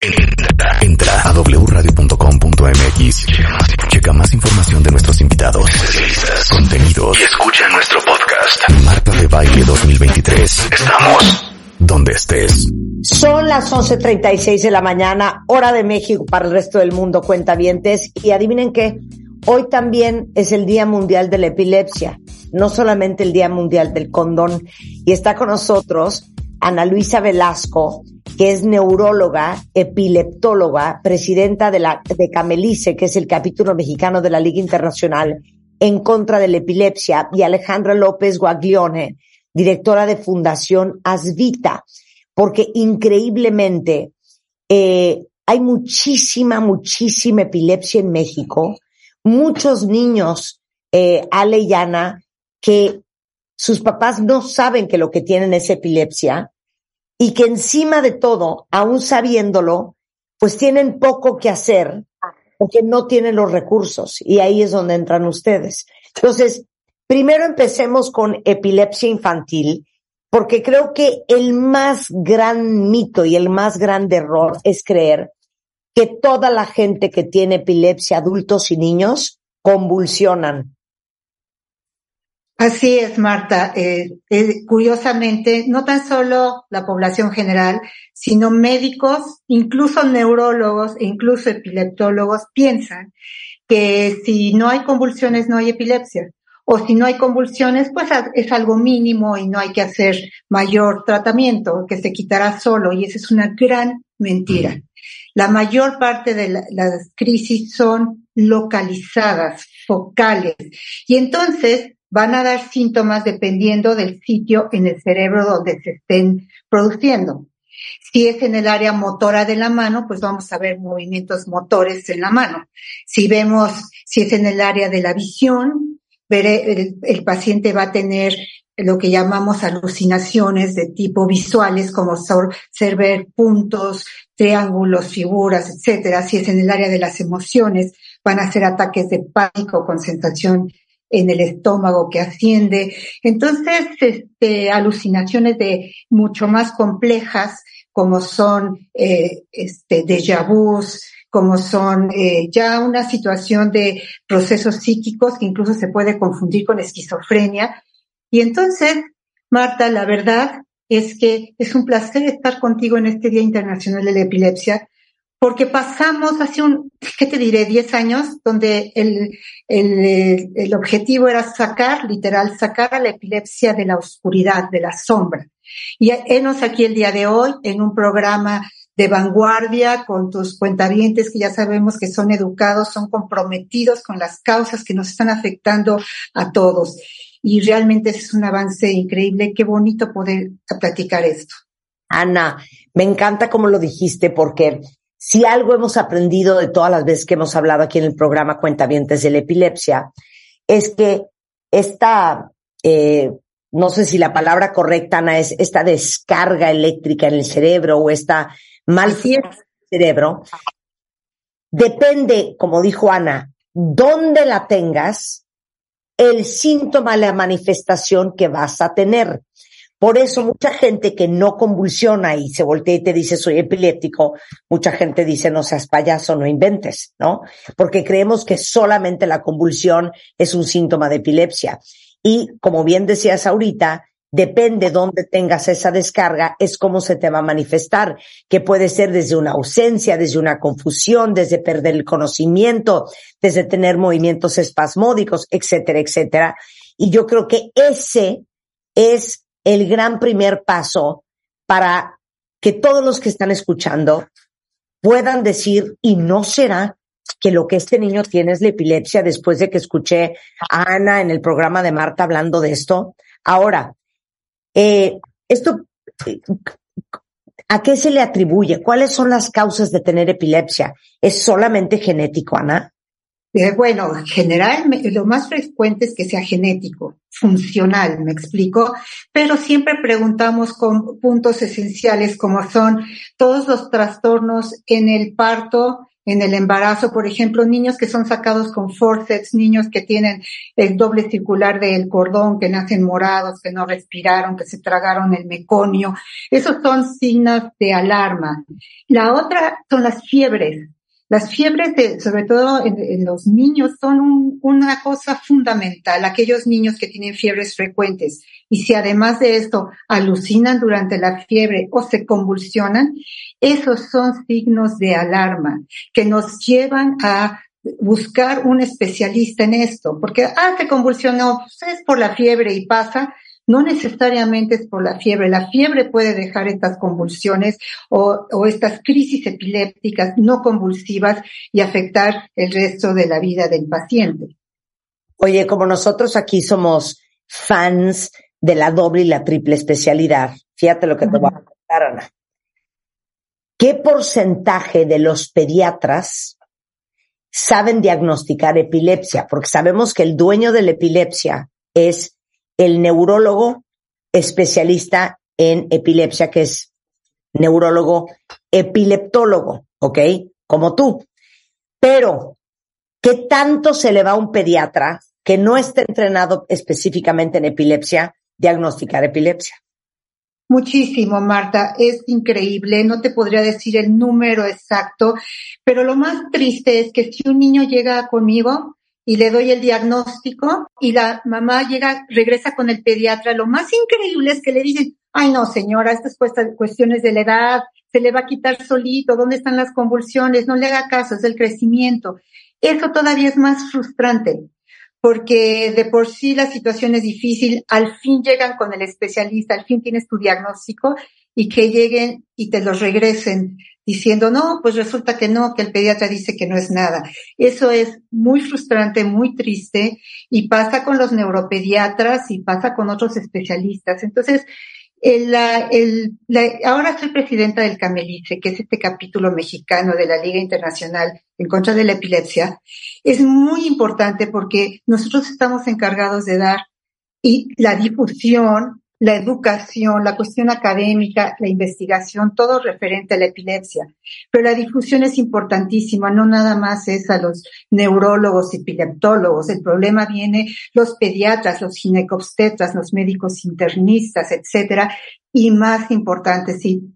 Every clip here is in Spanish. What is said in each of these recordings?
Entra, a wradio.com.mx. Checa más información de nuestros invitados, especialistas, contenidos y escucha nuestro podcast. Marta de Baile 2023. Estamos donde estés. Son las 11.36 de la mañana, hora de México para el resto del mundo, cuentavientes. Y adivinen qué, hoy también es el Día Mundial de la Epilepsia, no solamente el Día Mundial del Condón. Y está con nosotros Ana Luisa Velasco, que es neuróloga, epileptóloga, presidenta de la de Camelice, que es el capítulo mexicano de la Liga Internacional en contra de la epilepsia, y Alejandra López Guaglione, directora de Fundación Asvita, porque increíblemente eh, hay muchísima, muchísima epilepsia en México, muchos niños, eh, Ale y Ana, que sus papás no saben que lo que tienen es epilepsia, y que encima de todo, aún sabiéndolo, pues tienen poco que hacer porque no tienen los recursos y ahí es donde entran ustedes. Entonces, primero empecemos con epilepsia infantil, porque creo que el más gran mito y el más grande error es creer que toda la gente que tiene epilepsia, adultos y niños, convulsionan. Así es, Marta. Eh, eh, curiosamente, no tan solo la población general, sino médicos, incluso neurólogos e incluso epileptólogos piensan que si no hay convulsiones no hay epilepsia. O si no hay convulsiones, pues es algo mínimo y no hay que hacer mayor tratamiento, que se quitará solo. Y esa es una gran mentira. La mayor parte de las crisis son localizadas, focales. Y entonces, van a dar síntomas dependiendo del sitio en el cerebro donde se estén produciendo. Si es en el área motora de la mano, pues vamos a ver movimientos motores en la mano. Si vemos, si es en el área de la visión, veré, el, paciente va a tener lo que llamamos alucinaciones de tipo visuales, como ser ver puntos, triángulos, figuras, etcétera. Si es en el área de las emociones, van a ser ataques de pánico con sensación en el estómago que asciende. Entonces, este, alucinaciones de mucho más complejas, como son eh, este, déjà como son eh, ya una situación de procesos psíquicos que incluso se puede confundir con esquizofrenia. Y entonces, Marta, la verdad es que es un placer estar contigo en este Día Internacional de la Epilepsia, porque pasamos hace un, ¿qué te diré?, 10 años, donde el, el, el, objetivo era sacar, literal, sacar a la epilepsia de la oscuridad, de la sombra. Y enos aquí el día de hoy en un programa de vanguardia con tus cuentavientes que ya sabemos que son educados, son comprometidos con las causas que nos están afectando a todos. Y realmente es un avance increíble. Qué bonito poder platicar esto. Ana, me encanta como lo dijiste porque si algo hemos aprendido de todas las veces que hemos hablado aquí en el programa Cuentavientes de la Epilepsia, es que esta, eh, no sé si la palabra correcta, Ana, es esta descarga eléctrica en el cerebro o esta mal el cerebro, depende, como dijo Ana, dónde la tengas, el síntoma, la manifestación que vas a tener. Por eso mucha gente que no convulsiona y se voltea y te dice soy epiléptico, mucha gente dice no seas payaso, no inventes, ¿no? Porque creemos que solamente la convulsión es un síntoma de epilepsia. Y como bien decías ahorita, depende dónde tengas esa descarga, es cómo se te va a manifestar, que puede ser desde una ausencia, desde una confusión, desde perder el conocimiento, desde tener movimientos espasmódicos, etcétera, etcétera. Y yo creo que ese es el gran primer paso para que todos los que están escuchando puedan decir, y no será que lo que este niño tiene es la epilepsia después de que escuché a Ana en el programa de Marta hablando de esto. Ahora, eh, esto, ¿A qué se le atribuye? ¿Cuáles son las causas de tener epilepsia? ¿Es solamente genético, Ana? Bueno, generalmente lo más frecuente es que sea genético, funcional, me explico, pero siempre preguntamos con puntos esenciales como son todos los trastornos en el parto, en el embarazo, por ejemplo, niños que son sacados con forceps, niños que tienen el doble circular del cordón, que nacen morados, que no respiraron, que se tragaron el meconio. Esos son signos de alarma. La otra son las fiebres. Las fiebres, de, sobre todo en, los niños, son una cosa fundamental. Aquellos niños que tienen fiebres frecuentes y si además de esto alucinan durante la fiebre o se convulsionan, esos son signos de alarma que nos llevan a buscar un especialista en esto, porque, ah, se convulsionó, pues es por la fiebre y pasa, no necesariamente es por la fiebre. La fiebre puede dejar estas convulsiones o, estas crisis epilépticas no convulsivas y afectar el resto de la vida del paciente. Oye, como nosotros aquí somos fans de la doble y la triple especialidad, fíjate lo que te voy a contar, Ana. ¿Qué porcentaje de los pediatras saben diagnosticar epilepsia? Porque sabemos que el dueño de la epilepsia es el neurólogo especialista en epilepsia, que es neurólogo epileptólogo, ¿ok? Como tú. Pero, ¿qué tanto se le va a un pediatra que no esté entrenado específicamente en epilepsia diagnosticar epilepsia? Muchísimo, Marta. Es increíble. No te podría decir el número exacto, pero lo más triste es que si un niño llega conmigo, y le doy el diagnóstico y la mamá llega, regresa con el pediatra. Lo más increíble es que le dicen, ay no señora, estas cuestiones de la edad, se le va a quitar solito, ¿dónde están las convulsiones? No le haga caso, es el crecimiento. Eso todavía es más frustrante, porque de por sí la situación es difícil, al fin llegan con el especialista, al fin tienes tu diagnóstico y que lleguen y te los regresen diciendo, no, pues resulta que no, que el pediatra dice que no es nada. Eso es muy frustrante, muy triste y pasa con los neuropediatras y pasa con otros especialistas. Entonces, el, el, ahora soy presidenta del Camelice, que es este capítulo mexicano de la Liga Internacional en contra de la epilepsia. Es muy importante porque nosotros estamos encargados de dar y la difusión la educación, la cuestión académica, la investigación, todo referente a la epilepsia. Pero la difusión es importantísima, no nada más es a los neurólogos y epileptólogos. El problema viene los pediatras, los ginecobstetras, los médicos internistas, etcétera. Y más importante, sí.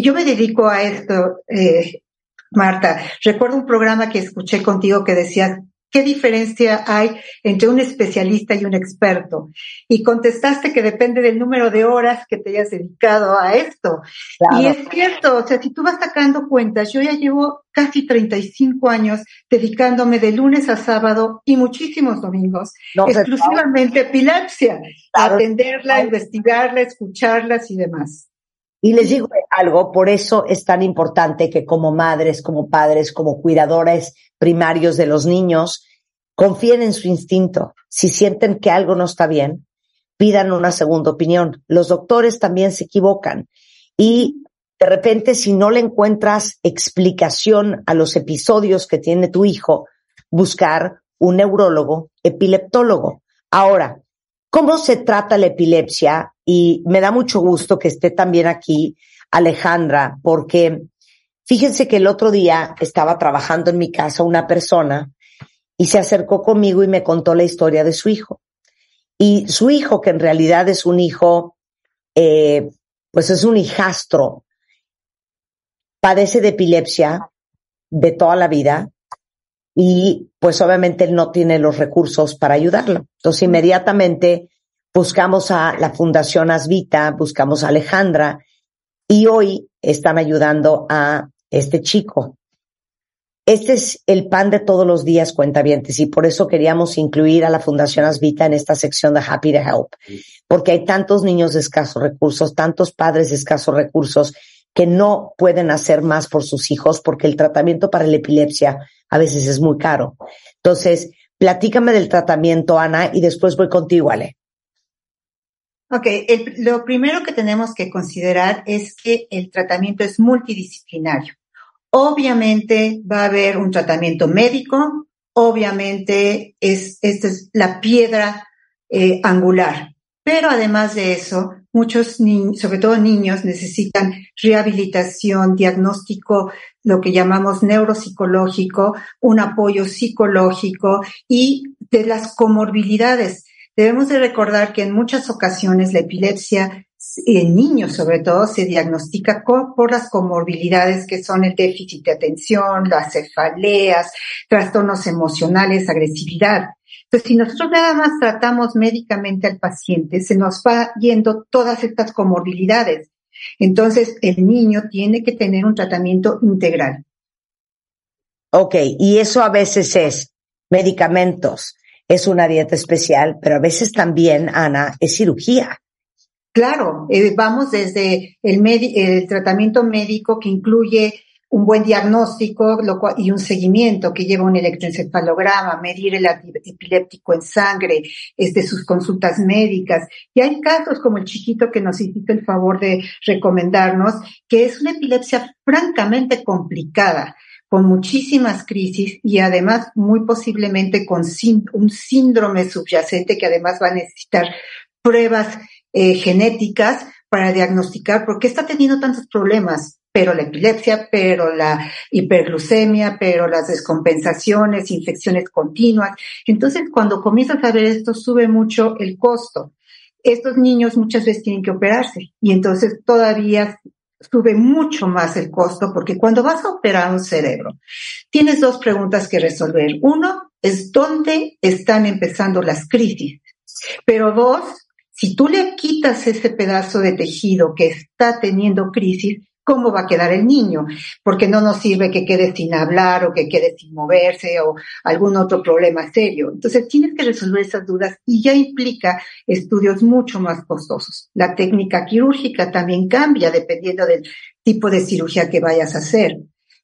Yo me dedico a esto, eh, Marta. Recuerdo un programa que escuché contigo que decía, ¿Qué diferencia hay entre un especialista y un experto? Y contestaste que depende del número de horas que te hayas dedicado a esto. Y es cierto, o sea, si tú vas sacando cuentas, yo ya llevo casi 35 años dedicándome de lunes a sábado y muchísimos domingos, exclusivamente a epilepsia, a atenderla, investigarla, escucharlas y demás. Y les digo algo, por eso es tan importante que como madres, como padres, como cuidadores primarios de los niños, confíen en su instinto. Si sienten que algo no está bien, pidan una segunda opinión. Los doctores también se equivocan y de repente si no le encuentras explicación a los episodios que tiene tu hijo, buscar un neurólogo epileptólogo. Ahora, ¿cómo se trata la epilepsia? Y me da mucho gusto que esté también aquí Alejandra, porque Fíjense que el otro día estaba trabajando en mi casa una persona y se acercó conmigo y me contó la historia de su hijo. Y su hijo, que en realidad es un hijo, eh, pues es un hijastro, padece de epilepsia de toda la vida y pues obviamente él no tiene los recursos para ayudarlo. Entonces inmediatamente buscamos a la Fundación Asvita, buscamos a Alejandra y hoy están ayudando a este chico. Este es el pan de todos los días, cuentavientes, y por eso queríamos incluir a la Fundación Asvita en esta sección de Happy to Help, porque hay tantos niños de escasos recursos, tantos padres de escasos recursos que no pueden hacer más por sus hijos porque el tratamiento para la epilepsia a veces es muy caro. Entonces, platícame del tratamiento, Ana, y después voy contigo, Ale. Ok, lo primero que tenemos que considerar es que el tratamiento es multidisciplinario. Obviamente va a haber un tratamiento médico, obviamente es, esta es la piedra eh, angular, pero además de eso, muchos niños, sobre todo niños, necesitan rehabilitación, diagnóstico, lo que llamamos neuropsicológico, un apoyo psicológico y de las comorbilidades Debemos de recordar que en muchas ocasiones la epilepsia en niños sobre todo se diagnostica por las comorbilidades que son el déficit de atención, las cefaleas, trastornos emocionales, agresividad. Entonces, si nosotros nada más tratamos médicamente al paciente, se nos va yendo todas estas comorbilidades. Entonces, el niño tiene que tener un tratamiento integral. Ok, y eso a veces es medicamentos, es una dieta especial, pero a veces también, Ana, es cirugía. Claro, eh, vamos desde el, el tratamiento médico que incluye un buen diagnóstico y un seguimiento que lleva un electroencefalograma, medir el epiléptico en sangre, es de sus consultas médicas. Y hay casos como el chiquito que nos hizo el favor de recomendarnos, que es una epilepsia francamente complicada con muchísimas crisis y además muy posiblemente con un síndrome subyacente que además va a necesitar pruebas eh, genéticas para diagnosticar por qué está teniendo tantos problemas, pero la epilepsia, pero la hiperglucemia, pero las descompensaciones, infecciones continuas. Entonces, cuando comienzas a ver esto, sube mucho el costo. Estos niños muchas veces tienen que operarse y entonces todavía sube mucho más el costo porque cuando vas a operar un cerebro, tienes dos preguntas que resolver. Uno es dónde están empezando las crisis. Pero dos, si tú le quitas ese pedazo de tejido que está teniendo crisis, cómo va a quedar el niño, porque no nos sirve que quede sin hablar o que quede sin moverse o algún otro problema serio. Entonces tienes que resolver esas dudas y ya implica estudios mucho más costosos. La técnica quirúrgica también cambia dependiendo del tipo de cirugía que vayas a hacer.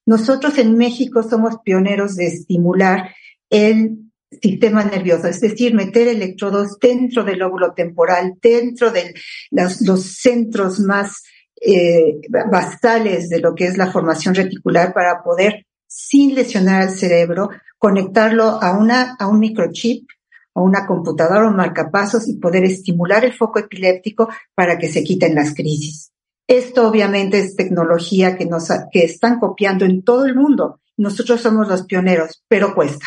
Nosotros en México somos pioneros de estimular el sistema nervioso, es decir, meter electrodos dentro del lóbulo temporal, dentro de los, los centros más eh, basales de lo que es la formación reticular para poder, sin lesionar al cerebro, conectarlo a, una, a un microchip, a una computadora o marcapasos y poder estimular el foco epiléptico para que se quiten las crisis. Esto obviamente es tecnología que, nos, que están copiando en todo el mundo. Nosotros somos los pioneros, pero cuesta.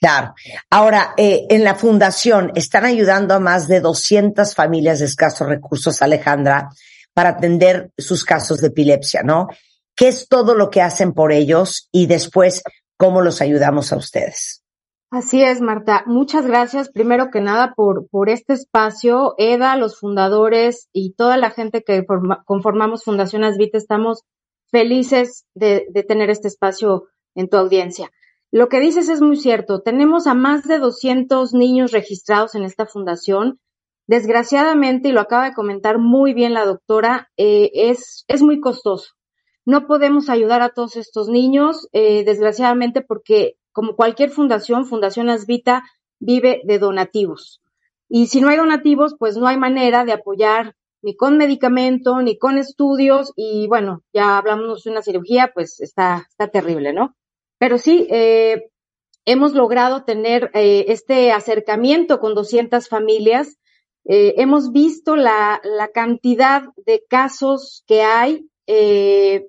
Claro. Ahora, eh, en la fundación están ayudando a más de 200 familias de escasos recursos, Alejandra, para atender sus casos de epilepsia, ¿no? ¿Qué es todo lo que hacen por ellos y después cómo los ayudamos a ustedes? Así es, Marta. Muchas gracias, primero que nada, por, por este espacio. Eda, los fundadores y toda la gente que conformamos Fundación Asvita estamos felices de, de tener este espacio en tu audiencia. Lo que dices es muy cierto. Tenemos a más de 200 niños registrados en esta fundación Desgraciadamente, y lo acaba de comentar muy bien la doctora, eh, es, es muy costoso. No podemos ayudar a todos estos niños, eh, desgraciadamente, porque como cualquier fundación, Fundación Asvita vive de donativos. Y si no hay donativos, pues no hay manera de apoyar ni con medicamento, ni con estudios, y bueno, ya hablamos de una cirugía, pues está, está terrible, ¿no? Pero sí, eh, hemos logrado tener eh, este acercamiento con 200 familias eh, hemos visto la, la, cantidad de casos que hay eh,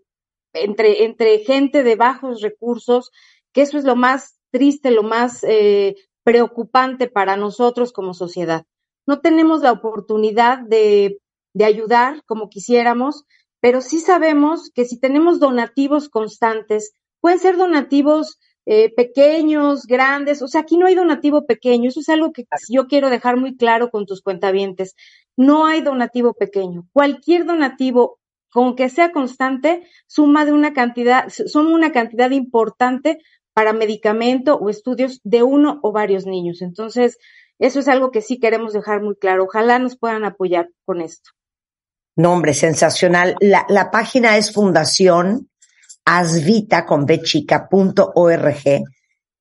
entre, entre gente de bajos recursos, que eso es lo más triste, lo más eh, preocupante para nosotros como sociedad. No tenemos la oportunidad de, de ayudar como quisiéramos, pero sí sabemos que si tenemos donativos constantes, pueden ser donativos eh, pequeños, grandes, o sea, aquí no hay donativo pequeño, eso es algo que yo quiero dejar muy claro con tus cuentavientes. No hay donativo pequeño. Cualquier donativo, con que sea constante, suma de una cantidad, suma una cantidad importante para medicamento o estudios de uno o varios niños. Entonces, eso es algo que sí queremos dejar muy claro. Ojalá nos puedan apoyar con esto. Nombre sensacional. La, la página es Fundación asvita con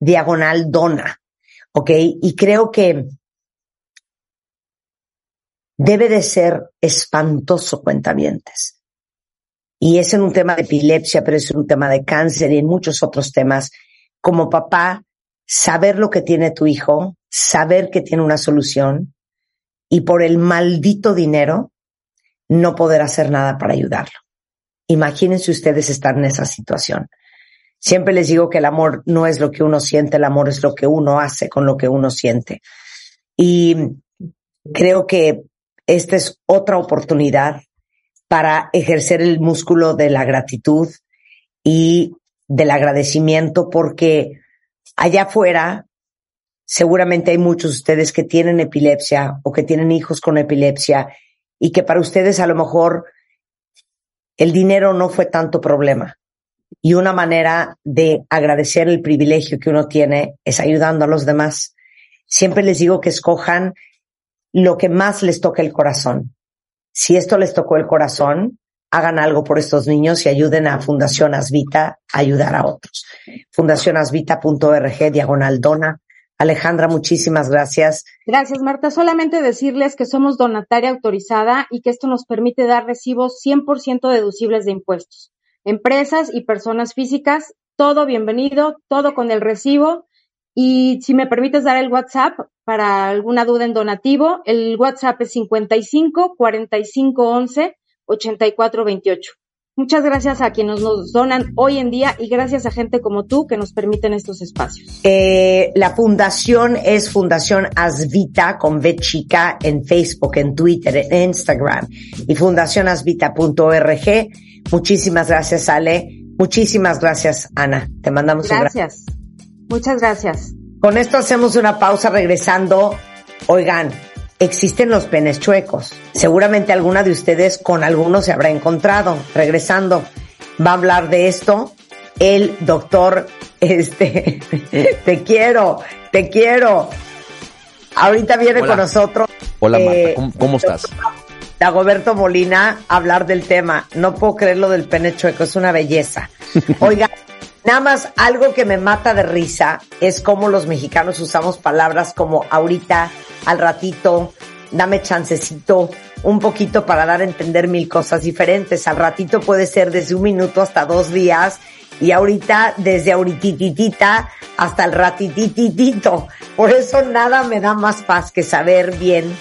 diagonal dona. ¿Ok? Y creo que debe de ser espantoso, cuentavientes. Y es en un tema de epilepsia, pero es en un tema de cáncer y en muchos otros temas. Como papá, saber lo que tiene tu hijo, saber que tiene una solución y por el maldito dinero no poder hacer nada para ayudarlo. Imagínense ustedes estar en esa situación. Siempre les digo que el amor no es lo que uno siente, el amor es lo que uno hace con lo que uno siente. Y creo que esta es otra oportunidad para ejercer el músculo de la gratitud y del agradecimiento porque allá afuera seguramente hay muchos de ustedes que tienen epilepsia o que tienen hijos con epilepsia y que para ustedes a lo mejor el dinero no fue tanto problema. Y una manera de agradecer el privilegio que uno tiene es ayudando a los demás. Siempre les digo que escojan lo que más les toque el corazón. Si esto les tocó el corazón, hagan algo por estos niños y ayuden a Fundación Asvita a ayudar a otros. Fundacionasvita.org, diagonal dona. Alejandra, muchísimas gracias. Gracias, Marta. Solamente decirles que somos donataria autorizada y que esto nos permite dar recibos 100% deducibles de impuestos. Empresas y personas físicas, todo bienvenido, todo con el recibo y si me permites dar el WhatsApp para alguna duda en donativo, el WhatsApp es 55 45 11 84 28. Muchas gracias a quienes nos donan hoy en día y gracias a gente como tú que nos permiten estos espacios. Eh, la fundación es Fundación Asvita con V chica en Facebook, en Twitter, en Instagram y fundacionasvita.org. Muchísimas gracias, Ale. Muchísimas gracias, Ana. Te mandamos un Gracias. Muchas gracias. Con esto hacemos una pausa regresando. Oigan, existen los penes chuecos. Seguramente alguna de ustedes con algunos se habrá encontrado. Regresando, va a hablar de esto el doctor, este, te quiero, te quiero. Ahorita viene con nosotros. Hola Marta, eh, ¿cómo, estás? Dagoberto Molina a hablar del tema. No puedo creer lo del pene chueco, es una belleza. Oiga, Nada más algo que me mata de risa es cómo los mexicanos usamos palabras como ahorita, al ratito, dame chancecito, un poquito para dar a entender mil cosas diferentes. Al ratito puede ser desde un minuto hasta dos días y ahorita desde ahoritititita hasta el ratitititito. Por eso nada me da más paz que saber bien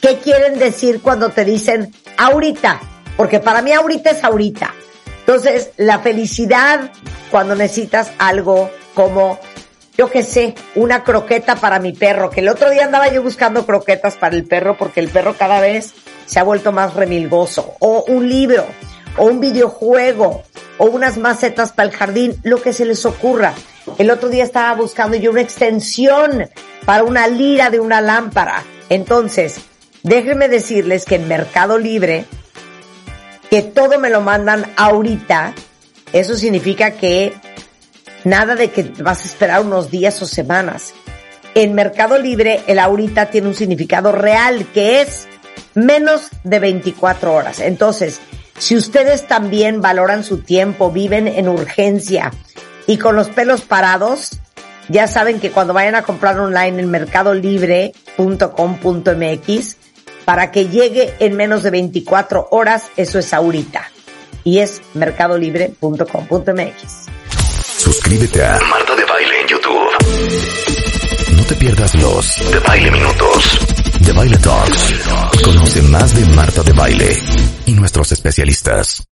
qué quieren decir cuando te dicen ahorita, porque para mí ahorita es ahorita. Entonces, la felicidad cuando necesitas algo como, yo qué sé, una croqueta para mi perro, que el otro día andaba yo buscando croquetas para el perro porque el perro cada vez se ha vuelto más remilgoso, o un libro, o un videojuego, o unas macetas para el jardín, lo que se les ocurra. El otro día estaba buscando yo una extensión para una lira de una lámpara. Entonces, déjenme decirles que en Mercado Libre que todo me lo mandan ahorita, eso significa que nada de que vas a esperar unos días o semanas. En Mercado Libre, el ahorita tiene un significado real, que es menos de 24 horas. Entonces, si ustedes también valoran su tiempo, viven en urgencia y con los pelos parados, ya saben que cuando vayan a comprar online en mercadolibre.com.mx, para que llegue en menos de 24 horas, eso es ahorita. Y es mercadolibre.com.mx. Suscríbete a Marta de Baile en YouTube. No te pierdas los de Baile Minutos, de Baile Talks. Conoce más de Marta de Baile y nuestros especialistas.